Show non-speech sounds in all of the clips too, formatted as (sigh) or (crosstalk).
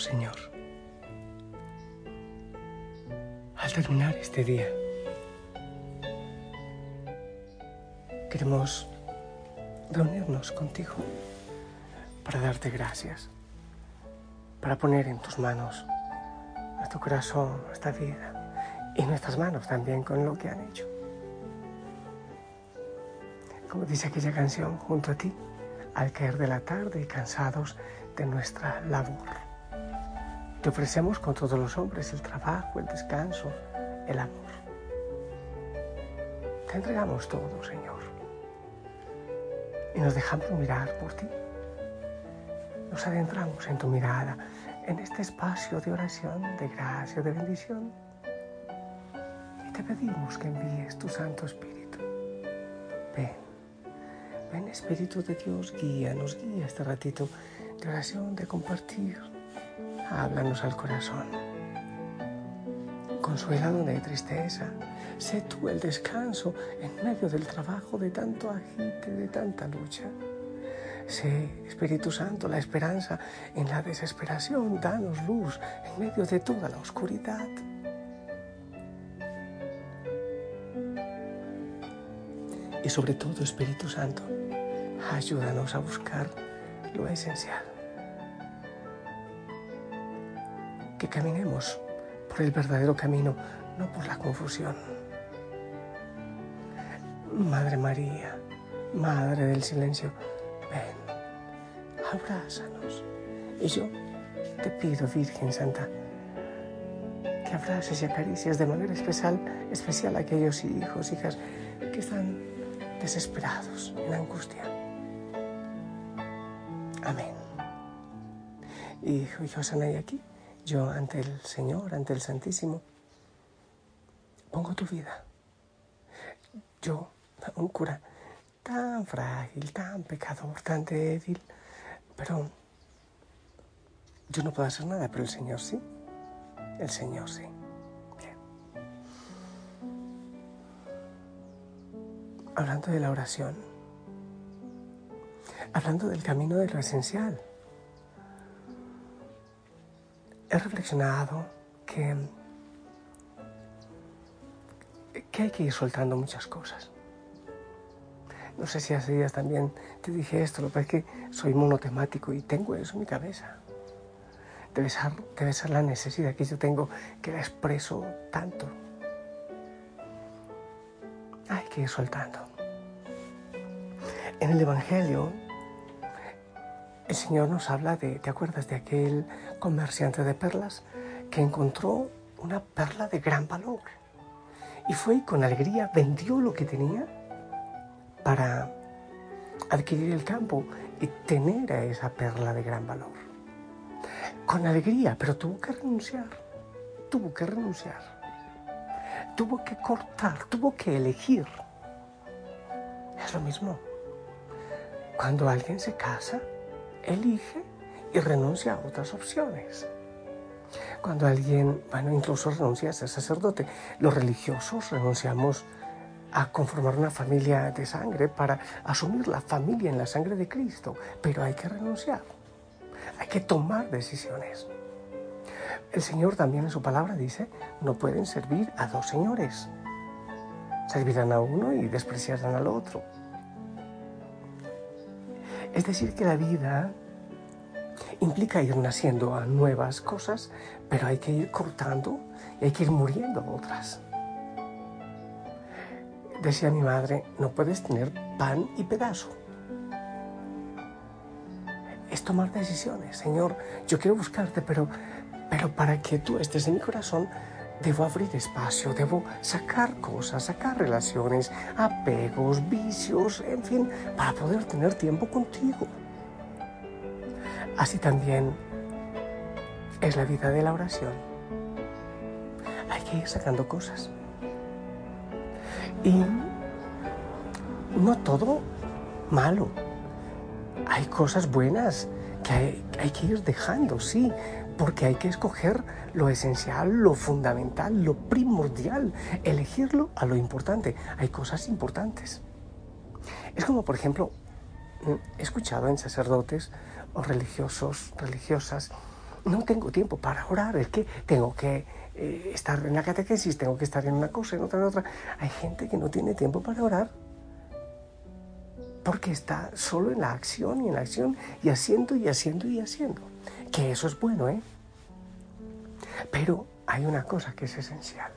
Señor, al terminar este día, queremos reunirnos contigo para darte gracias, para poner en tus manos nuestro corazón, nuestra vida y nuestras manos también con lo que han hecho. Como dice aquella canción, junto a ti, al caer de la tarde y cansados de nuestra labor. Te ofrecemos con todos los hombres el trabajo, el descanso, el amor. Te entregamos todo, Señor. Y nos dejamos mirar por ti. Nos adentramos en tu mirada, en este espacio de oración, de gracia, de bendición. Y te pedimos que envíes tu Santo Espíritu. Ven, ven Espíritu de Dios, guía, nos guía este ratito de oración, de compartir háblanos al corazón. Consuela donde hay tristeza. Sé tú el descanso en medio del trabajo de tanto agite, de tanta lucha. Sé, Espíritu Santo, la esperanza en la desesperación. Danos luz en medio de toda la oscuridad. Y sobre todo, Espíritu Santo, ayúdanos a buscar lo esencial. Que caminemos por el verdadero camino, no por la confusión. Madre María, Madre del Silencio, ven, abrázanos. Y yo te pido, Virgen Santa, que abraces y acaricias de manera especial, especial a aquellos hijos, hijas que están desesperados, en angustia. Amén. Hijo y Josanay aquí yo ante el Señor, ante el Santísimo, pongo tu vida. Yo, un cura tan frágil, tan pecador, tan débil, pero yo no puedo hacer nada, pero el Señor sí. El Señor sí. Bien. Hablando de la oración, hablando del camino de lo esencial he reflexionado que, que hay que ir soltando muchas cosas. No sé si hace días también te dije esto, lo es que soy monotemático y tengo eso en mi cabeza. Debe ser, debe ser la necesidad que yo tengo que la expreso tanto. Hay que ir soltando. En el Evangelio el Señor nos habla de, ¿te acuerdas de aquel comerciante de perlas que encontró una perla de gran valor? Y fue con alegría vendió lo que tenía para adquirir el campo y tener a esa perla de gran valor. Con alegría, pero tuvo que renunciar, tuvo que renunciar, tuvo que cortar, tuvo que elegir. Es lo mismo. Cuando alguien se casa, elige y renuncia a otras opciones. Cuando alguien, bueno, incluso renuncia a ser sacerdote, los religiosos renunciamos a conformar una familia de sangre para asumir la familia en la sangre de Cristo, pero hay que renunciar, hay que tomar decisiones. El Señor también en su palabra dice, no pueden servir a dos señores, servirán a uno y despreciarán al otro. Es decir, que la vida implica ir naciendo a nuevas cosas, pero hay que ir cortando y hay que ir muriendo otras. Decía mi madre, no puedes tener pan y pedazo. Es tomar decisiones. Señor, yo quiero buscarte, pero, pero para que tú estés en mi corazón, debo abrir espacio, debo sacar cosas, sacar relaciones, apegos, vicios, en fin, para poder tener tiempo contigo. Así también es la vida de la oración. Hay que ir sacando cosas. Y no todo malo. Hay cosas buenas que hay, que ir dejando, sí, porque hay que escoger lo esencial, lo fundamental, lo primordial, elegirlo a lo importante. Hay cosas importantes. Es como, por ejemplo, he escuchado en sacerdotes o religiosos, religiosas, no tengo tiempo para orar, es que tengo que eh, estar en la catequesis, tengo que estar en una cosa, en otra, en otra. Hay gente que no tiene tiempo para orar porque está solo en la acción y en la acción y haciendo y haciendo y haciendo. Que eso es bueno, ¿eh? Pero hay una cosa que es esencial.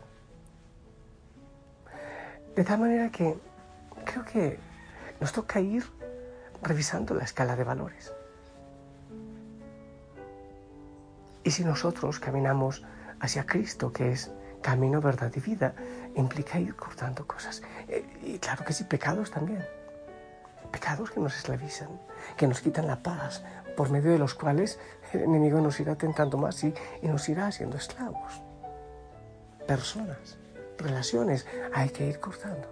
De tal manera que creo que nos toca ir revisando la escala de valores. Y si nosotros caminamos hacia Cristo, que es camino, verdad y vida, implica ir cortando cosas. Eh, y claro que sí, pecados también. Pecados que nos esclavizan, que nos quitan la paz, por medio de los cuales el enemigo nos irá tentando más y, y nos irá haciendo esclavos. Personas, relaciones, hay que ir cortando.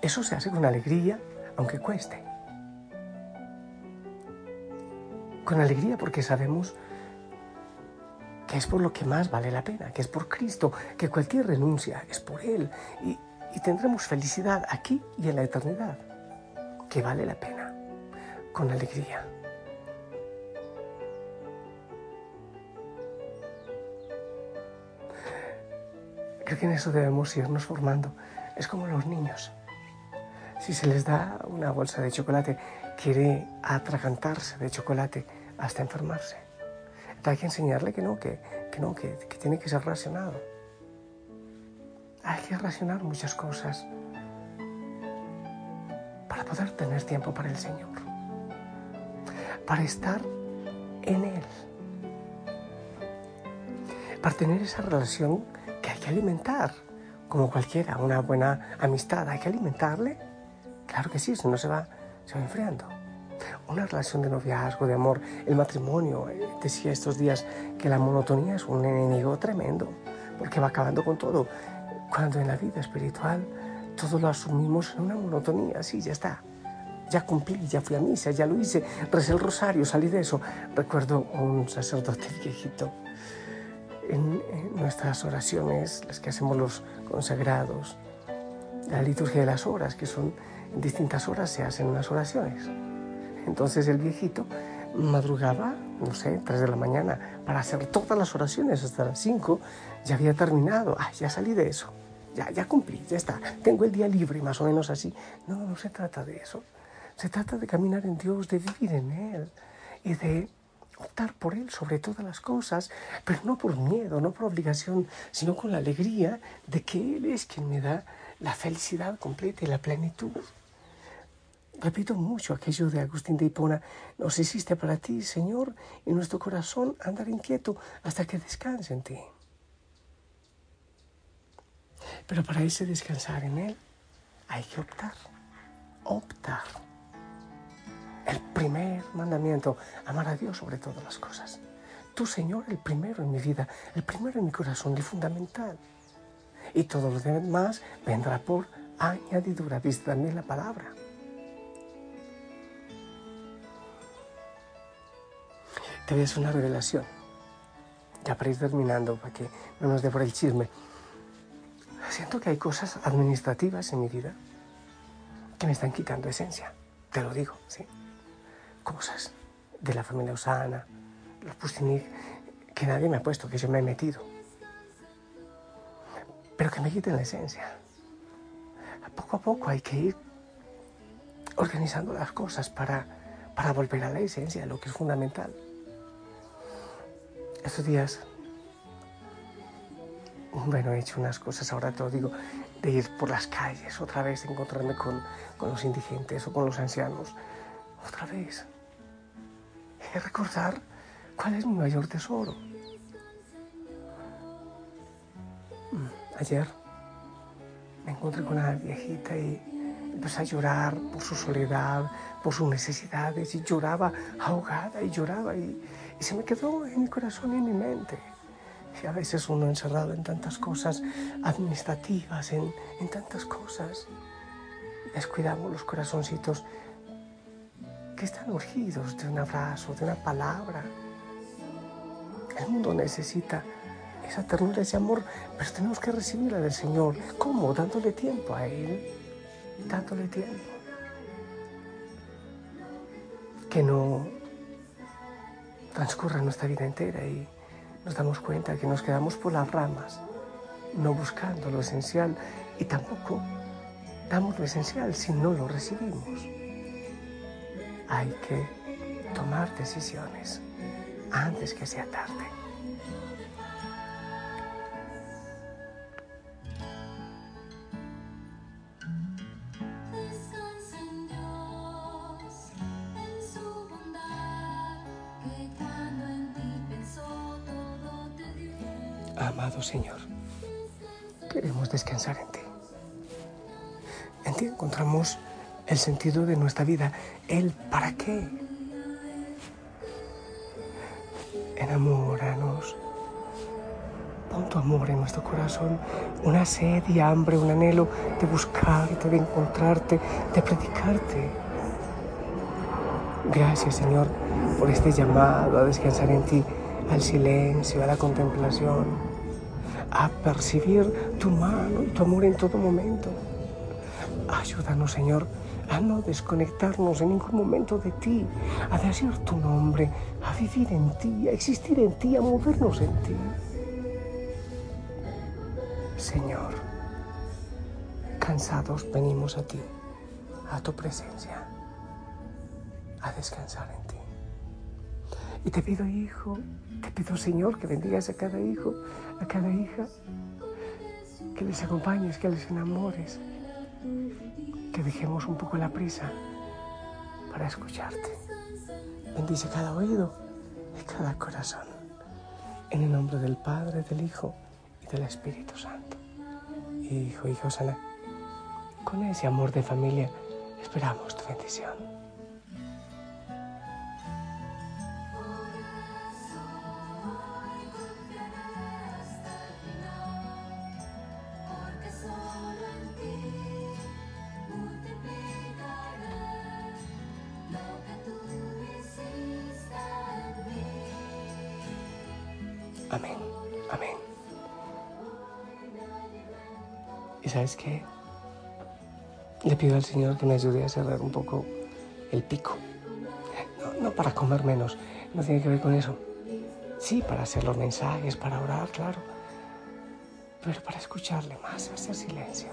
Eso se hace con alegría, aunque cueste. Con alegría porque sabemos que es por lo que más vale la pena, que es por Cristo, que cualquier renuncia es por Él y, tendremos felicidad aquí y en la eternidad, que vale la pena, con alegría. Creo que en eso debemos irnos formando. Es como los niños. Si se les da una bolsa de chocolate, quiere atragantarse de chocolate hasta enfermarse hay que enseñarle que no, que, no, que, tiene que ser racionado. Hay que racionar muchas cosas para poder tener tiempo para el Señor, para estar en Él, para tener esa relación que hay que alimentar, como cualquiera, una buena amistad, hay que alimentarle. Claro que sí, si no se va, se va enfriando una relación de noviazgo, de amor, el matrimonio. Eh, decía estos días que la monotonía es un enemigo tremendo, porque va acabando con todo. Cuando en la vida espiritual todo lo asumimos en una monotonía, sí, ya está. Ya cumplí, ya fui a misa, ya lo hice, recé el rosario, salí de eso. Recuerdo un sacerdote (laughs) viejito en, en nuestras oraciones, las que hacemos los consagrados, la liturgia de las horas, que son en distintas horas se hacen unas oraciones. Entonces el viejito madrugaba, no sé, 3 de la mañana, para hacer todas las oraciones hasta las 5. Ya había terminado, ah, ya salí de eso, ya, ya cumplí, ya está. Tengo el día libre, más o menos así. No, no se trata de eso. Se trata de caminar en Dios, de vivir en Él y de optar por Él sobre todas las cosas, pero no por miedo, no por obligación, sino con la alegría de que Él es quien me da la felicidad completa y la plenitud. Repito mucho aquello de Agustín de Hipona, nos existe para ti, Señor, y nuestro corazón andar inquieto hasta que descanse en ti. Pero para ese descansar en Él hay que optar, optar. El primer mandamiento, amar a Dios sobre todas las cosas. Tú, Señor, el primero en mi vida, el primero en mi corazón, el fundamental. Y todo lo demás vendrá por añadidura, dice también la palabra. te voy una revelación. Ya para terminando, para que no nos dé por el chisme. Siento que hay cosas administrativas en mi vida que me están quitando esencia. Te lo digo, ¿sí? Cosas de la familia Osana, los Pustinik, que nadie me ha puesto, que yo me he metido. Pero que me quiten la esencia. Poco a poco hay que ir organizando las cosas para, para volver a la esencia, lo que es fundamental. Estos días, bueno, he hecho unas cosas, ahora te lo digo, de ir por las calles otra vez, encontrarme con, con los indigentes o con los ancianos, otra vez. Y recordar cuál es mi mayor tesoro. Mm, ayer me encontré con una viejita y empecé a llorar por su soledad, por sus necesidades, y lloraba ahogada y lloraba y, se me quedó en mi corazón y en mi mente. Y a veces uno encerrado en tantas cosas administrativas, en, en tantas cosas, descuidamos los corazoncitos que están urgidos de un abrazo, de una palabra. El mundo necesita esa ternura, ese amor, pero tenemos que recibirla del Señor. ¿Cómo? Dándole tiempo a Él, dándole tiempo. Que no transcurra nuestra vida entera y nos damos cuenta que nos quedamos por las ramas, no buscando lo esencial y tampoco damos lo esencial si no lo recibimos. Hay que tomar decisiones antes que sea tarde. Amado Señor, queremos descansar en ti. En ti encontramos el sentido de nuestra vida, el para qué. Enamóranos. Pon tu amor en nuestro corazón, una sed y hambre, un anhelo de buscarte, de encontrarte, de predicarte. Gracias, Señor, por este llamado a descansar en ti, al silencio, a la contemplación a percibir tu mano y tu amor en todo momento. Ayúdanos, Señor, a no desconectarnos en ningún momento de ti, a decir tu nombre, a vivir en ti, a existir en ti, a movernos en ti. Señor, cansados venimos a ti, a tu presencia, a descansar en ti. Y te pido, Hijo, te pido, Señor, que bendigas a cada hijo, a cada hija, que les acompañes, que les enamores, que dejemos un poco la prisa para escucharte. Bendice cada oído y cada corazón. En el nombre del Padre, del Hijo y del Espíritu Santo. Hijo, hijo sana, con ese amor de familia esperamos tu bendición. ¿Y sabes qué? Le pido al Señor que me ayude a cerrar un poco el pico. No, para comer menos, no tiene que ver con eso. Sí, para hacer los mensajes, para orar, claro. Pero para escucharle más, hacer silencio.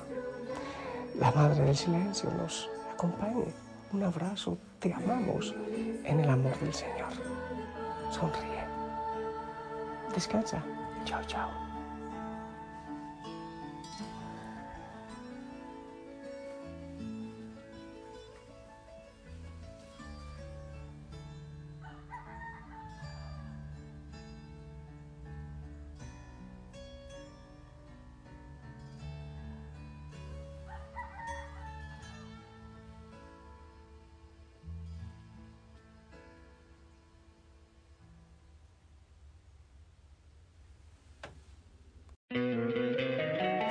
La Madre del Silencio nos acompañe. Un abrazo, te amamos en el amor del Señor. Sonríe. Descansa. Chao, chao.